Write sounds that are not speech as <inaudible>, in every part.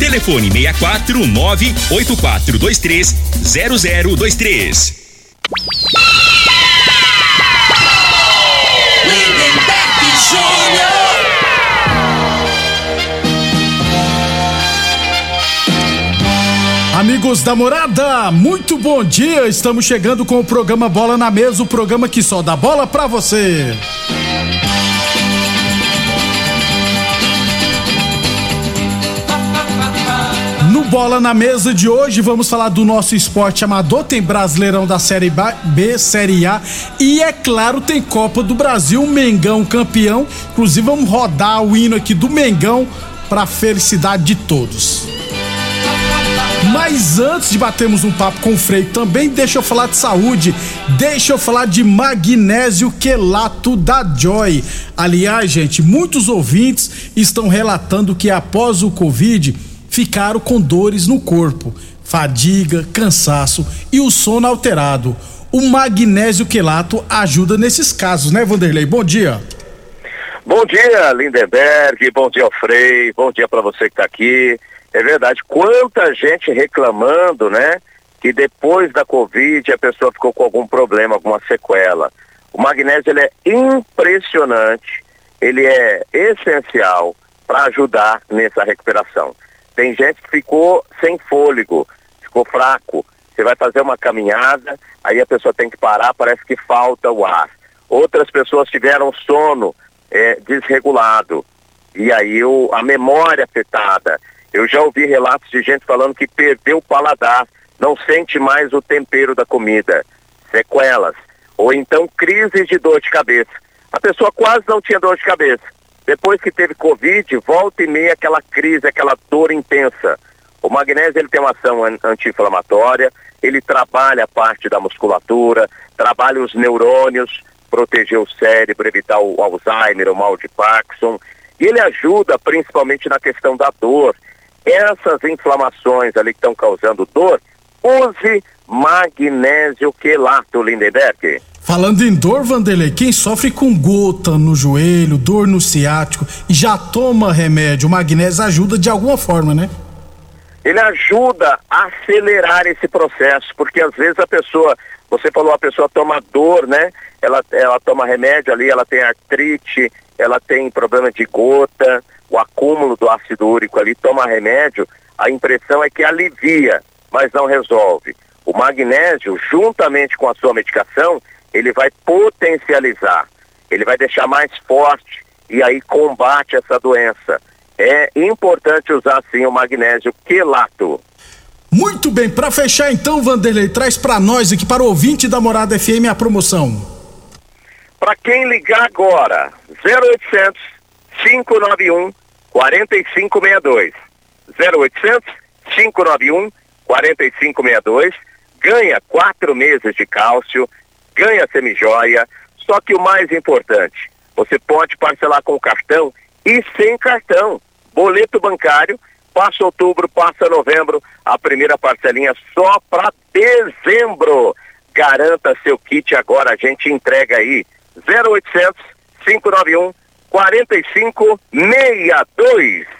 Telefone 64 98423 0023. Lindenberg Júnior. Amigos da morada, muito bom dia. Estamos chegando com o programa Bola na Mesa o programa que só dá bola pra você. Bola na Mesa de hoje, vamos falar do nosso esporte amador. Tem Brasileirão da Série B, Série A e, é claro, tem Copa do Brasil, Mengão campeão. Inclusive, vamos rodar o hino aqui do Mengão para felicidade de todos. Mas antes de batermos um papo com o Frei, também deixa eu falar de saúde, deixa eu falar de magnésio quelato da Joy. Aliás, gente, muitos ouvintes estão relatando que após o Covid ficaram com dores no corpo, fadiga, cansaço e o sono alterado. O magnésio quelato ajuda nesses casos, né, Vanderlei? Bom dia. Bom dia, Lindenberg. Bom dia, Frei. Bom dia para você que está aqui. É verdade. Quanta gente reclamando, né? Que depois da Covid a pessoa ficou com algum problema, alguma sequela. O magnésio ele é impressionante, ele é essencial para ajudar nessa recuperação. Tem gente que ficou sem fôlego, ficou fraco. Você vai fazer uma caminhada, aí a pessoa tem que parar, parece que falta o ar. Outras pessoas tiveram sono é, desregulado e aí o, a memória afetada. Eu já ouvi relatos de gente falando que perdeu o paladar, não sente mais o tempero da comida, sequelas, ou então crises de dor de cabeça. A pessoa quase não tinha dor de cabeça. Depois que teve Covid, volta e meia aquela crise, aquela dor intensa. O magnésio ele tem uma ação an- anti-inflamatória, ele trabalha a parte da musculatura, trabalha os neurônios, proteger o cérebro, evitar o Alzheimer, o mal de Parkinson. E ele ajuda principalmente na questão da dor. Essas inflamações ali que estão causando dor, use magnésio quelato, Lindenberg. Falando em dor, Vanderlei, quem sofre com gota no joelho, dor no ciático e já toma remédio, o magnésio ajuda de alguma forma, né? ele ajuda a acelerar esse processo, porque às vezes a pessoa, você falou, a pessoa toma dor, né? Ela, ela toma remédio ali, ela tem artrite, ela tem problema de gota, o acúmulo do ácido úrico ali, toma remédio, a impressão é que alivia, mas não resolve. O magnésio, juntamente com a sua medicação, ele vai potencializar, ele vai deixar mais forte e aí combate essa doença. É importante usar sim o magnésio quelato. Muito bem, pra fechar então, Vanderlei, traz pra nós aqui, para o ouvinte da Morada FM, a promoção. Para quem ligar agora, 0800 591 4562. 0800 591 4562. Ganha quatro meses de cálcio, ganha semijoia. Só que o mais importante, você pode parcelar com cartão e sem cartão. Boleto bancário, passa outubro, passa novembro, a primeira parcelinha só para dezembro. Garanta seu kit agora, a gente entrega aí. 0800 591 4562.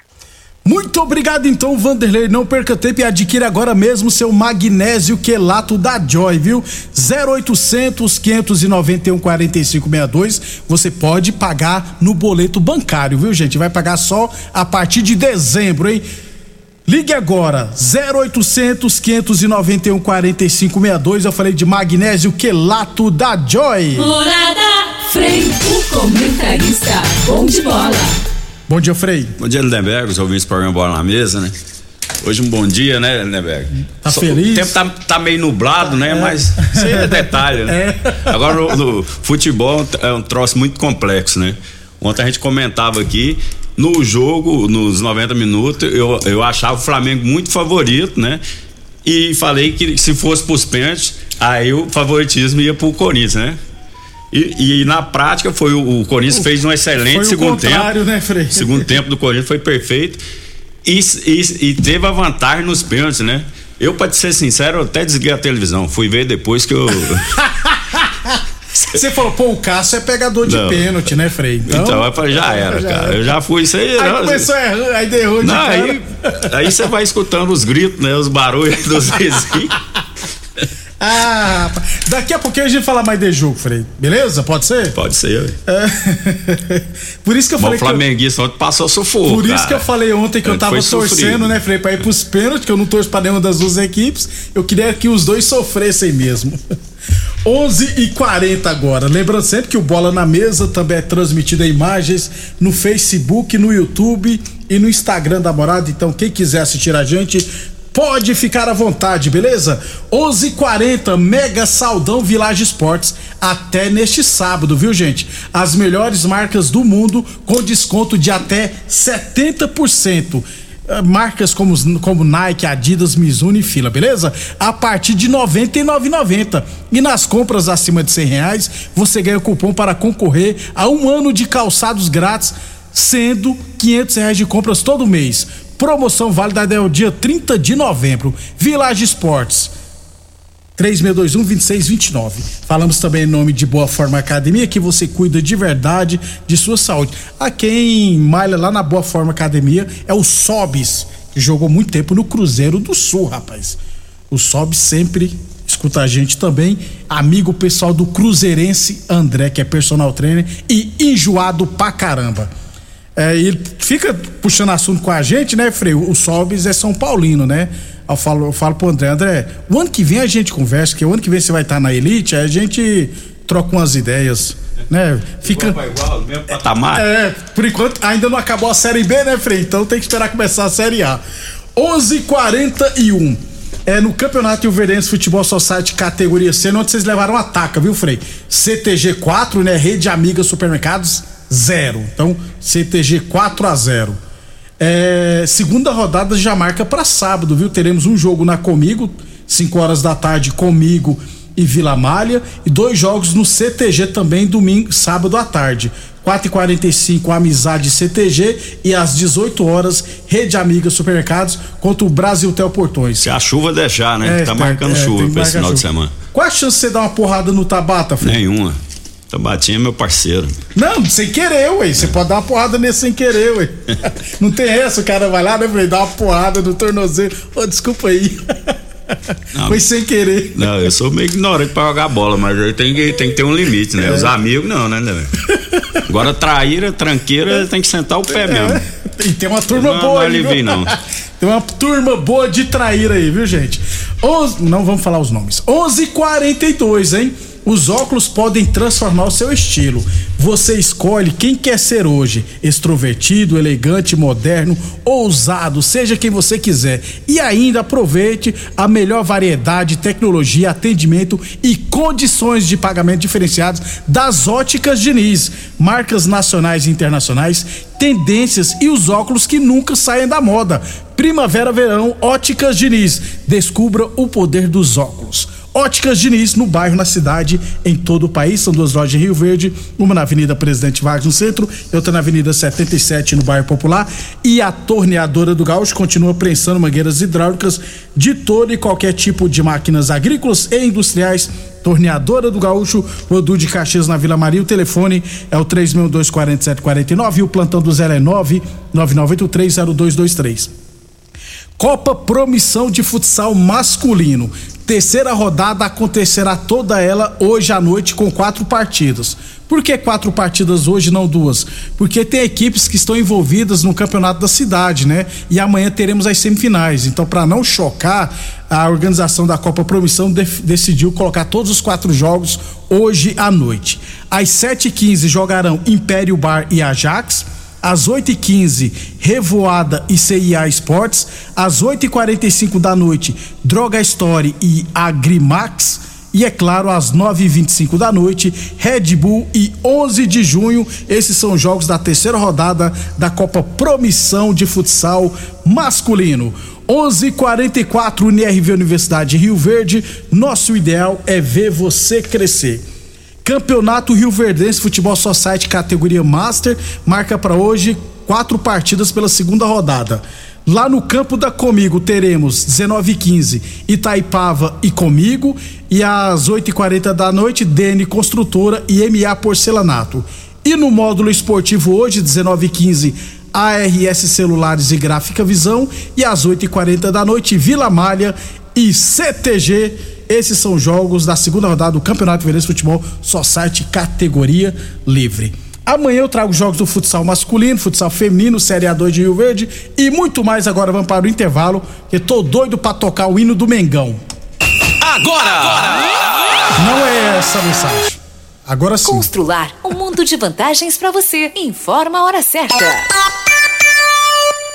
Muito obrigado então, Vanderlei. Não perca tempo e adquira agora mesmo seu magnésio quelato da Joy, viu? 0800 591 4562. Você pode pagar no boleto bancário, viu, gente? Vai pagar só a partir de dezembro, hein? Ligue agora, 0800 591 4562. Eu falei de magnésio quelato da Joy. Morada Frei, o comentarista, bom de bola. Bom dia, Frei. Bom dia, Lindenberg, os ouvintes do programa Bola na Mesa, né? Hoje um bom dia, né, Lindenberg? Tá feliz? O tempo tá, tá meio nublado, né? Mas isso aí é detalhe, né? <laughs> É. Agora, no futebol é um troço muito complexo, né? Ontem a gente comentava aqui, no jogo, nos 90 minutos, eu, eu achava o Flamengo muito favorito, né? E falei que se fosse pros pênaltis, aí o favoritismo ia pro Corinthians, né? E, e na prática foi o, o Corinthians fez um excelente Foi o segundo contrário, tempo. né, Frei? O segundo tempo do Corinthians foi perfeito e, e, e teve a vantagem nos pênaltis, né? Eu, pra te ser sincero, eu até desliguei a televisão. Fui ver depois que eu. <laughs> Você falou, pô, o Cássio é pegador de Não. pênalti, né, Frei? Então, eu falei, já era, cara. Eu já fui isso aí. Aí não, começou a errar, aí derrou de não, cara. aí, aí você vai escutando os gritos, né? Os barulhos dos vizinhos. <laughs> Ah, rapaz. daqui a pouquinho a gente fala mais de jogo, Frei. Beleza? Pode ser? Pode ser. É. <laughs> Por isso que eu Mas falei o que eu- flamenguista ontem passou sufoco. Por isso cara. que eu falei ontem que eu Ele tava torcendo, sofrido. né, Frei, pra ir pros pênaltis, que eu não torço pra nenhuma das duas equipes. Eu queria que os dois sofressem mesmo. <laughs> 11 e 40 agora. Lembrando sempre que o Bola na Mesa também é transmitido em imagens no Facebook, no YouTube e no Instagram da Morada. Então, quem quiser assistir a gente, pode ficar à vontade, beleza? 11 e 40 Mega Saldão Village Esportes. Até neste sábado, viu, gente? As melhores marcas do mundo com desconto de até 70%. Eh, Marcas como, como Nike, Adidas, Mizuno e Fila, beleza? A partir de R$ 99,90. E nas compras acima de 100 reais, você ganha cupom para concorrer a um ano de calçados grátis, sendo 500 reais de compras todo mês. Promoção válida até o dia 30 de novembro. Village Esportes. 3621-2629. Falamos também em nome de Boa Forma Academia, que você cuida de verdade de sua saúde. A quem malha lá na Boa Forma Academia é o Sobis, que jogou muito tempo no Cruzeiro do Sul, rapaz. O Sobis sempre escuta a gente também. Amigo pessoal do Cruzeirense André, que é personal trainer e enjoado pra caramba. É, e ele fica puxando assunto com a gente, né, Freio? O Sobis é São Paulino, né? Eu falo, eu falo pro André, André, o ano que vem a gente conversa, que o ano que vem você vai estar na elite, aí a gente troca umas ideias, né? Fica. Igual igual, mesmo patamar. É, por enquanto ainda não acabou a Série B, né, Frei? Então tem que esperar começar a Série A. 11:41 É no Campeonato Ilverense Futebol Society categoria C, onde vocês levaram a taca, viu, Frei? CTG 4, né? Rede Amiga Supermercados 0. Então, CTG 4 a 0. É, segunda rodada já marca para sábado, viu? Teremos um jogo na Comigo, 5 horas da tarde, Comigo e Vila Malha, e dois jogos no CTG também, domingo, sábado à tarde. 4h45, Amizade CTG e às 18 horas, Rede Amiga Supermercados contra o Brasil Tel Portões. Se a chuva deixar, né? É, tá tá- marcando é, chuva pra esse final de chuva. semana. Qual a chance de você dar uma porrada no Tabata, Fred? Nenhuma. Tabatinha é meu parceiro. Não, sem querer, ué. Você pode dar uma porrada nesse sem querer, ué. <laughs> Não tem essa, o cara vai lá, né, Frei? Dá uma porrada no tornozelo. Ô, desculpa aí. Não. Foi sem querer. Não, eu sou meio ignorante pra jogar bola, mas aí tem que, tem que ter um limite, É. né? Os amigos não, né, né? Agora traíra, tranqueira, tem que sentar o pé mesmo. E tem uma turma Não, boa não aí, alivia, viu? não. <laughs> Tem uma turma boa de traíra aí, viu, gente? Onze- não vamos falar os nomes. 11:42, hein? Os óculos podem transformar o seu estilo. Você escolhe quem quer ser hoje: extrovertido, elegante, moderno, ousado, seja quem você quiser. E ainda aproveite a melhor variedade, tecnologia, atendimento e condições de pagamento diferenciados das Óticas Diniz. Marcas nacionais e internacionais, tendências e os óculos que nunca saem da moda. Primavera, verão, Óticas Diniz. Descubra o poder dos óculos. Óticas Diniz, no bairro, na cidade, em todo o país. São duas lojas em Rio Verde, uma na Avenida Presidente Vargas, no centro, e outra na Avenida 77, no bairro Popular. E a torneadora do Gaúcho continua prensando mangueiras hidráulicas de todo e qualquer tipo de máquinas agrícolas e industriais. Torneadora do Gaúcho, Rodu de Caxias na Vila Maria. O telefone é o 3624749 e o plantão do Zé é 999830223. Copa Promissão de Futsal Masculino. Terceira rodada acontecerá toda ela hoje à noite com quatro partidas. Por que quatro partidas hoje, não duas? Porque tem equipes que estão envolvidas no campeonato da cidade, né? E amanhã teremos as semifinais. Então, para não chocar, a organização da Copa Promissão decidiu colocar todos os quatro jogos hoje à noite. Às 7h15 jogarão Império Bar e Ajax. Às 8h15, Revoada e CIA Esportes. Às 8h45 da noite, Droga Story e Agrimax. E é claro, às 9h25 da noite, Red Bull e 11 de junho. Esses são jogos da terceira rodada da Copa Promissão de Futsal Masculino. 11:44 UNIRV Universidade Rio Verde. Nosso ideal é ver você crescer. Campeonato Rio Verdense Futebol Society categoria Master marca para hoje quatro partidas pela segunda rodada. Lá no campo da Comigo teremos 19h15 Itaipava e Comigo e às 8h40 da noite DN Construtora e MA Porcelanato. E no módulo esportivo hoje 19h15 ARS Celulares e Gráfica Visão e às 8h40 da noite Vila Malha e CTG. Esses são jogos da segunda rodada do Campeonato Verense Futebol Society categoria livre. Amanhã eu trago jogos do futsal masculino, futsal feminino, Série A2 de Rio Verde e muito mais. Agora vamos para o intervalo, que tô doido para tocar o hino do Mengão. Agora! Agora! Não é essa a mensagem. Agora sim. Constrular um mundo de vantagens para você. Informa a hora certa.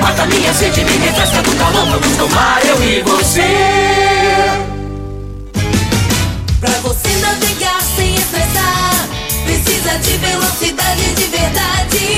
Mata minha sede, me refresca do calor. Vamos tomar eu e você. Pra você navegar sem estressar, precisa de velocidade de verdade.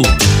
Brasil.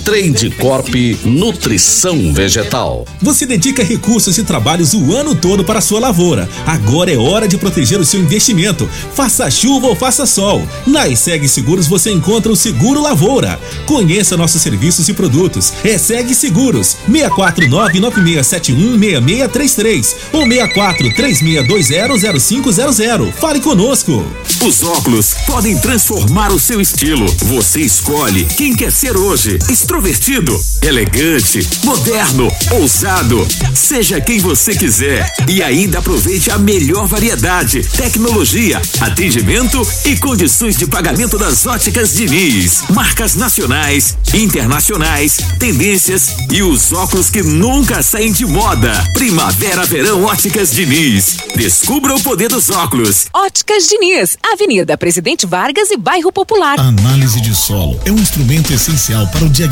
Trade Corp Nutrição Vegetal. Você dedica recursos e trabalhos o ano todo para a sua lavoura. Agora é hora de proteger o seu investimento. Faça chuva ou faça sol. Na ESEG Seguros você encontra o Seguro Lavoura. Conheça nossos serviços e produtos. ESEG Seguros 64996716633 ou 6436200500. Fale conosco. Os óculos podem transformar o seu estilo. Você escolhe quem quer ser hoje. Extrovertido, elegante, moderno, ousado. Seja quem você quiser. E ainda aproveite a melhor variedade, tecnologia, atendimento e condições de pagamento das óticas Diniz. Marcas nacionais, internacionais, tendências e os óculos que nunca saem de moda. Primavera, verão, óticas Diniz. Descubra o poder dos óculos. Óticas Diniz, Avenida Presidente Vargas e Bairro Popular. A análise de solo é um instrumento essencial para o diagnóstico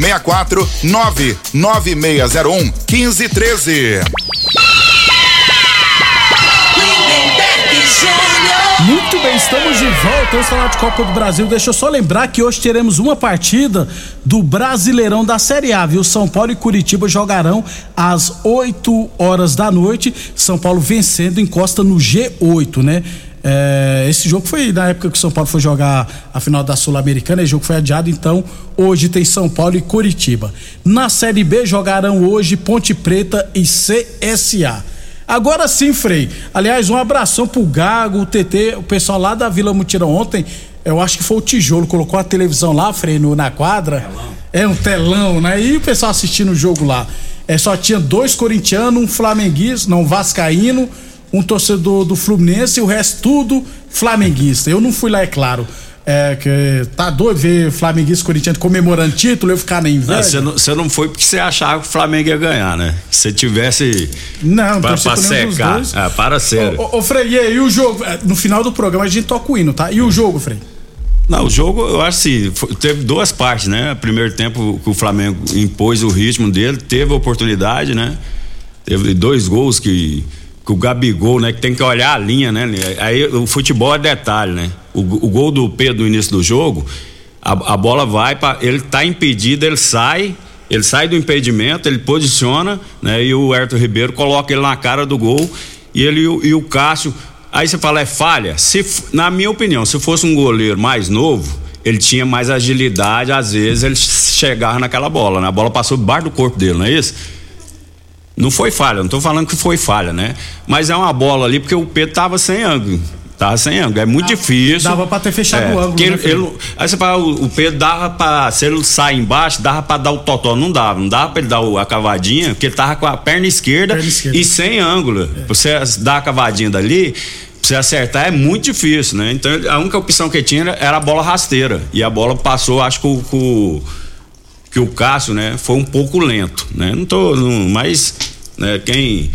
64 99601 1513. Muito bem, estamos de volta. Vamos falar de Copa do Brasil. Deixa eu só lembrar que hoje teremos uma partida do Brasileirão da Série A, viu? São Paulo e Curitiba jogarão às 8 horas da noite. São Paulo vencendo, encosta no G8, né? É, esse jogo foi na época que o São Paulo foi jogar a final da Sul-Americana, esse jogo foi adiado, então hoje tem São Paulo e Curitiba. Na Série B jogarão hoje Ponte Preta e CSA. Agora sim, Frei. Aliás, um abração pro Gago, o TT, o pessoal lá da Vila Mutirão ontem. Eu acho que foi o Tijolo, colocou a televisão lá, Frei, no, na quadra. É um telão, né? E o pessoal assistindo o jogo lá. É, só tinha dois corintianos, um flamenguista, não, um vascaíno, um torcedor do Fluminense e o resto tudo flamenguista. Eu não fui lá, é claro. É, que tá doido ver flamenguista e corintiano comemorando título, eu ficar na inveja. Você não, você não foi porque você achava que o Flamengo ia ganhar, né? Se tivesse. Não, pra, pra secar. Ah, para sério. Ô, ô, Frei, e aí o jogo? É, No final do programa a gente toca o hino, tá? E o jogo, Frei? Não, o jogo, eu acho assim, teve duas partes, né? Primeiro tempo que o Flamengo impôs o ritmo dele, teve a oportunidade, né? Teve dois gols que, que o Gabigol, né? Que tem que olhar a linha, né? Aí o futebol é detalhe, né? O, o gol do Pedro no início do jogo, a, a bola vai para ele tá impedido, ele sai, ele sai do impedimento, ele posiciona, né? E o Herto Ribeiro coloca ele na cara do gol e ele e o, Cássio Aí você fala, é falha? Se, na minha opinião, se fosse um goleiro mais novo, ele tinha mais agilidade, às vezes ele chegava naquela bola, né? A bola passou debaixo do corpo dele, não é isso? Não foi falha, não tô falando que foi falha, né? Mas é uma bola ali porque o Pedro tava sem ângulo. Tava sem ângulo. É muito difícil. dava pra ter fechado o ângulo, porque né, ele- ele- aí você fala, o, Pedro dava pra. Se ele sai embaixo, dava pra dar o totó. Não dava. Não dava pra ele dar o- a cavadinha, porque ele tava com a perna esquerda, e sem ângulo. Pra você dar a cavadinha dali. Você acertar é muito difícil, né? Então ele- a única opção que ele tinha era- era a bola rasteira. E a bola passou, acho que o, que o- o Cássio, né, foi um pouco lento, né? Não tô, não, mas né, quem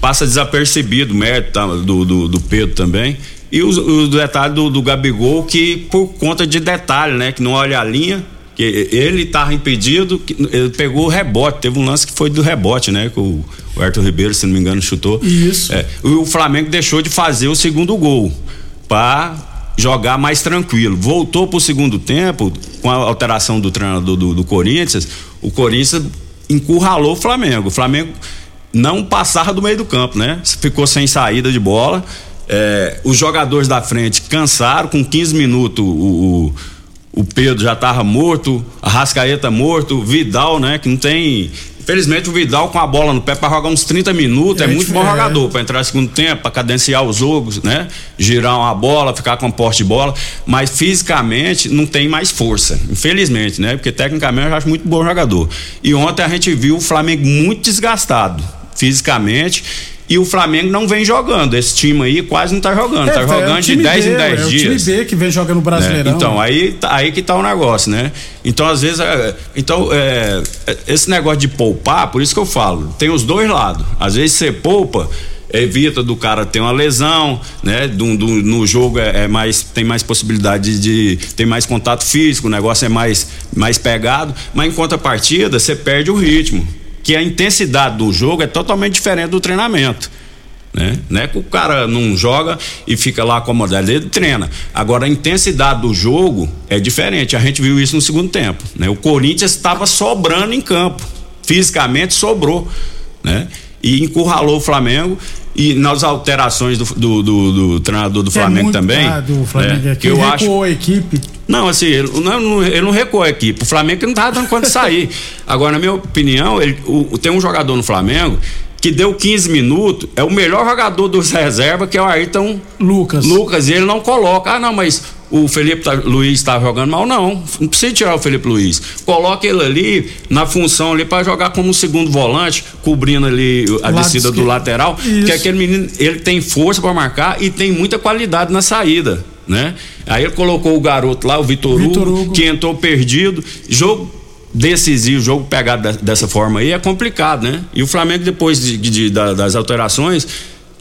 passa desapercebido, o mérito tá, do, do, do Pedro também. E os, os detalhes do, do Gabigol, que por conta de detalhe, né? Que não olha a linha, que ele estava impedido, que ele pegou o rebote, teve um lance que foi do rebote, né? Que o, o Arthur Ribeiro, se não me engano, chutou. Isso. É, o Flamengo deixou de fazer o segundo gol para jogar mais tranquilo. Voltou pro segundo tempo, com a alteração do treinador do, do Corinthians, o Corinthians encurralou o Flamengo. O Flamengo não passava do meio do campo, né? Ficou sem saída de bola. É, os jogadores da frente cansaram, com 15 minutos o, o, o Pedro já estava morto, a Rascaeta morto, Vidal, né? Que não tem. Infelizmente o Vidal com a bola no pé para jogar uns 30 minutos é, É, muito bom é. jogador para entrar no segundo tempo, para cadenciar os jogos, né? Girar uma bola, ficar com porte de bola, mas fisicamente não tem mais força, infelizmente, né? Porque tecnicamente eu acho muito bom jogador. E ontem a gente viu o Flamengo muito desgastado fisicamente e o Flamengo não vem jogando. Esse time aí quase não tá jogando, tá É, é o jogando de time 10 B, em 10 é dias. o time B que vem jogando o Brasileirão. né? Então, aí, tá- aí que tá o negócio, né? Então, às vezes, é, então, é, é, esse negócio de poupar, por isso que eu falo, tem os dois lados. Às vezes você poupa, evita do cara ter uma lesão, né? Do, do- no jogo é, é mais, tem mais possibilidade de, de tem mais contato físico, o negócio é mais, mais pegado, mas em contrapartida, você perde o ritmo. Que a intensidade do jogo é totalmente diferente do treinamento né? Não é que o cara não joga e fica lá acomodado, ele treina. Agora a intensidade do jogo é diferente. A gente viu isso no segundo tempo, né? O Corinthians estava sobrando em campo, fisicamente sobrou, né? E encurralou o Flamengo e nas alterações do, do, do- do treinador do Que é Flamengo muito- também, Ah, do Flamengo né? é que eu acho recuou a equipe. não, assim, ele não, não- ele não recuou a equipe. O Flamengo não tava dando conta de sair. Agora, na minha opinião, ele- o- tem um jogador no Flamengo que deu 15 minutos, é o melhor jogador dos reservas, que é o Ayrton Lucas. Lucas, e ele não coloca. Ah, não, mas o Felipe tá- Luiz está jogando mal, não. Não precisa tirar o Felipe Luiz. Coloca ele ali na função ali para jogar como um segundo volante, cobrindo ali a Lado descida do lateral, Isso. que aquele menino, ele tem força para marcar e tem muita qualidade na saída, né? Aí ele colocou o garoto lá, o Vitor Vitor Hugo, Hugo. que entrou perdido, jogo decisivo, jogo pegado de- dessa forma aí é complicado, né? E o Flamengo depois de- de- da- das alterações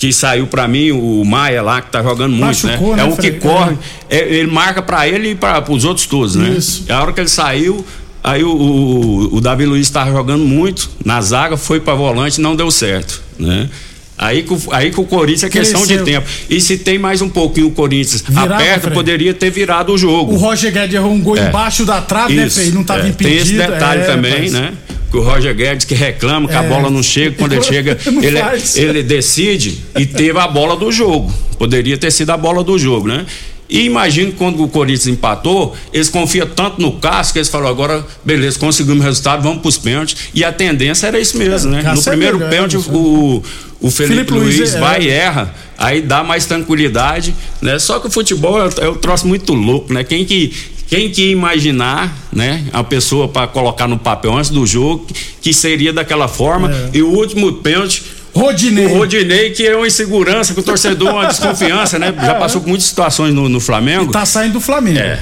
que saiu pra mim o Maia lá que tá jogando muito, Machucou, né? É né, o que Fred? corre, é, ele marca pra ele e para os outros todos, né? Isso. A hora que ele saiu, aí o, o, o Davi Luiz tava jogando muito na zaga, foi pra volante, não deu certo, né? Aí que, o- aí que o Corinthians é questão de Cresceu. tempo. E se tem mais um pouquinho o Corinthians Virava, aperto, Fred. poderia ter virado o jogo. O Roger Guedes errou um gol É. embaixo da trave, né, Isso, Fê? E Não tava é. impedido. Tem esse detalhe é, também, rapaz. né? Que o Roger Guedes que reclama que a É. bola não chega, quando ele <laughs> chega, ele, é, ele decide e teve a bola do jogo. Poderia ter sido a bola do jogo, né? E imagino que quando o Corinthians empatou, eles confiam tanto no Cássio que eles falaram, agora, beleza, conseguimos o resultado, vamos pros pênaltis. E a tendência era isso mesmo, né? No é primeiro pênalti, isso. o, o Felipe, Felipe Luiz Luiz é- vai é. e erra, aí dá mais tranquilidade, né? Só que o futebol é, é um troço muito louco, né? Quem que quem que ia imaginar, né, a pessoa para colocar no papel antes do jogo que, seria daquela forma É. e o último pênalti Rodinei. o Rodinei, que é uma insegurança, que o torcedor, uma desconfiança, né? Já passou por muitas situações no, no Flamengo. Tá saindo do Flamengo. É.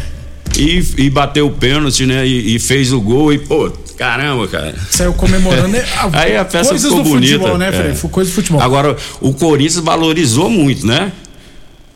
E, e bateu o pênalti, né? E, e fez o gol e, pô, caramba, cara. Saiu comemorando. né? <laughs> Aí a festa Coisas ficou do bonita. futebol, né? É. Foi Coisa do futebol. Agora, o Corinthians valorizou muito, né?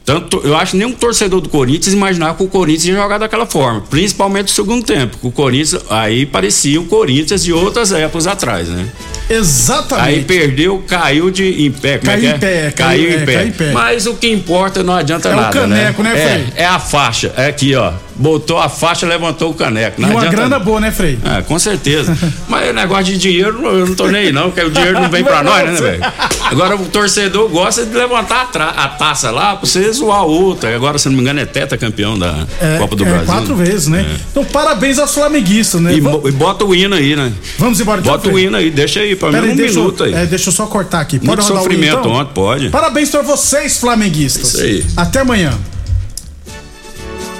Tanto, eu acho que nenhum torcedor do Corinthians imaginava que o Corinthians ia jogar daquela forma, principalmente no segundo tempo. O Corinthians, aí parecia o Corinthians de outras épocas atrás, né? Exatamente. Aí perdeu, caiu de em pé. Como Caiu é em pé, é? caiu- Caiu, é, em pé. caiu em pé. Mas o que importa não adianta É o nada. caneco, né, Frei? É, é a faixa. É aqui, ó. Botou a faixa, levantou o caneco. E Não uma adianta grana nada. boa, né, Frei? É, com certeza. <laughs> Mas o negócio de dinheiro, eu não tô nem aí, não, porque o dinheiro não vem pra Não, nós, né, velho? Agora o torcedor gosta de levantar a, a taça lá pra você zoar outra. Agora, se não me engano, é teta campeão da É, Copa do é, Brasil. quatro vezes, né? Então, parabéns aos flamenguistas, né? E, Vamos- e bota o hino aí, né? Vamos embora então, Bota o hino aí, deixa aí, mim Pera um minuto aí. eu, é, deixa eu só cortar aqui. Pode Muito rodar o hino, sofrimento então? ontem, pode. Parabéns pra vocês, flamenguistas. Isso aí. Até amanhã.